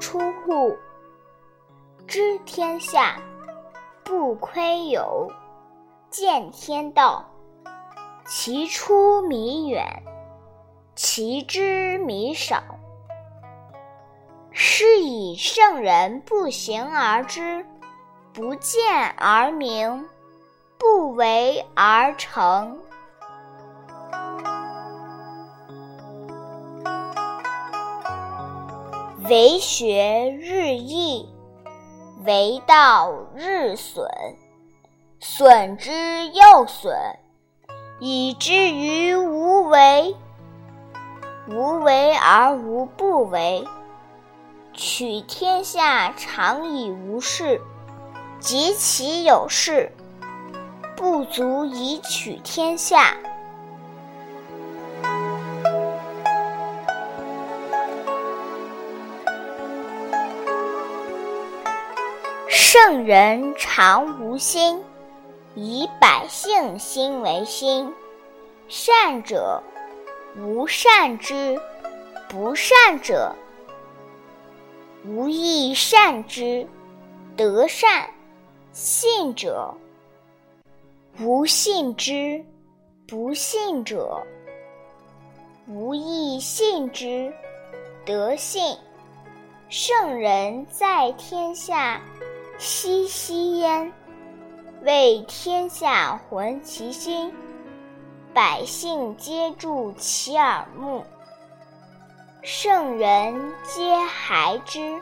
出户，知天下不窥牖，见天道，其出弥远，其知弥少。是以圣人不行而知，不见而明，不为而成。为学日益，为道日损，损之又损，以至于无为。无为而无不为。取天下常以无事，及其有事，不足以取天下。圣人常无心，以百姓心为心。善者无善之，不善者无亦善之。德善信者无信之，不信者无亦信之。德信。圣人在天下。熙熙焉，为天下浑其心，百姓皆助其耳目，圣人皆孩之。